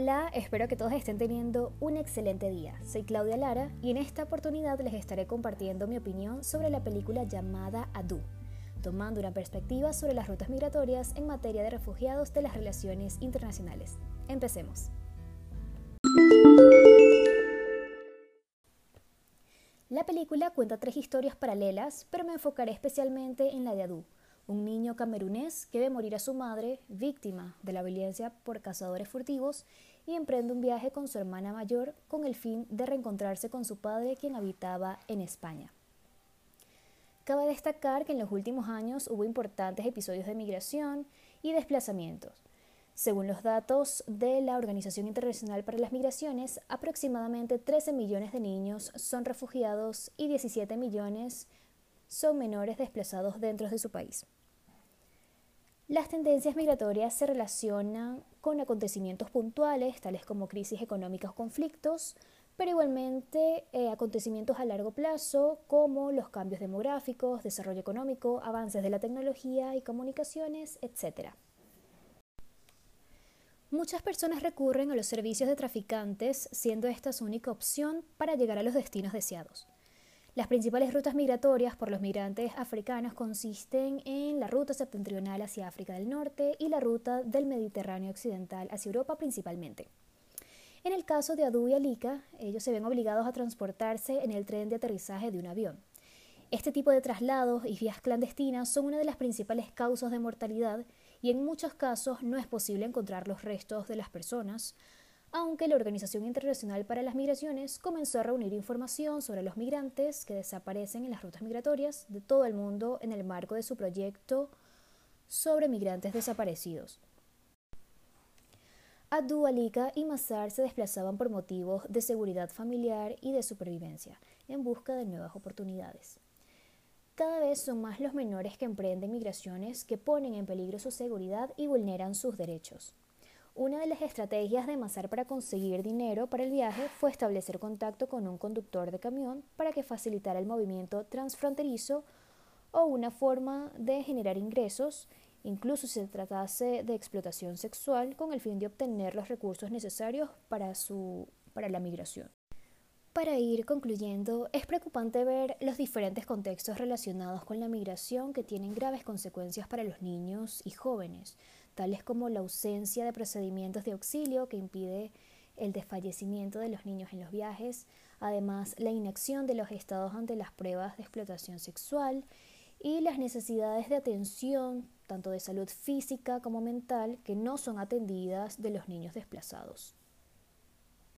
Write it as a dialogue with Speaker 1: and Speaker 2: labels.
Speaker 1: Hola, espero que todos estén teniendo un excelente día. Soy Claudia Lara y en esta oportunidad les estaré compartiendo mi opinión sobre la película llamada Adu, tomando una perspectiva sobre las rutas migratorias en materia de refugiados de las relaciones internacionales. Empecemos. La película cuenta tres historias paralelas, pero me enfocaré especialmente en la de Adu, un niño camerunés que ve morir a su madre, víctima de la violencia por cazadores furtivos, y emprende un viaje con su hermana mayor con el fin de reencontrarse con su padre, quien habitaba en España. Cabe destacar que en los últimos años hubo importantes episodios de migración y desplazamientos. Según los datos de la Organización Internacional para las Migraciones, aproximadamente 13 millones de niños son refugiados y 17 millones son menores desplazados dentro de su país. Las tendencias migratorias se relacionan con acontecimientos puntuales, tales como crisis económicas o conflictos, pero igualmente eh, acontecimientos a largo plazo como los cambios demográficos, desarrollo económico, avances de la tecnología y comunicaciones, etc. Muchas personas recurren a los servicios de traficantes, siendo esta su única opción para llegar a los destinos deseados. Las principales rutas migratorias por los migrantes africanos consisten en la ruta septentrional hacia África del Norte y la ruta del Mediterráneo occidental hacia Europa principalmente. En el caso de Adu y Alika, ellos se ven obligados a transportarse en el tren de aterrizaje de un avión. Este tipo de traslados y vías clandestinas son una de las principales causas de mortalidad y en muchos casos no es posible encontrar los restos de las personas, aunque la Organización Internacional para las Migraciones comenzó a reunir información sobre los migrantes que desaparecen en las rutas migratorias de todo el mundo en el marco de su proyecto sobre migrantes desaparecidos. Abdu Alika y Mazar se desplazaban por motivos de seguridad familiar y de supervivencia, en busca de nuevas oportunidades. Cada vez son más los menores que emprenden migraciones que ponen en peligro su seguridad y vulneran sus derechos. Una de las estrategias de Mazar para conseguir dinero para el viaje fue establecer contacto con un conductor de camión para que facilitara el movimiento transfronterizo o una forma de generar ingresos, incluso si se tratase de explotación sexual, con el fin de obtener los recursos necesarios para, su, para la migración. Para ir concluyendo, es preocupante ver los diferentes contextos relacionados con la migración que tienen graves consecuencias para los niños y jóvenes, tales como la ausencia de procedimientos de auxilio que impide el desfallecimiento de los niños en los viajes, además la inacción de los estados ante las pruebas de explotación sexual y las necesidades de atención, tanto de salud física como mental, que no son atendidas de los niños desplazados.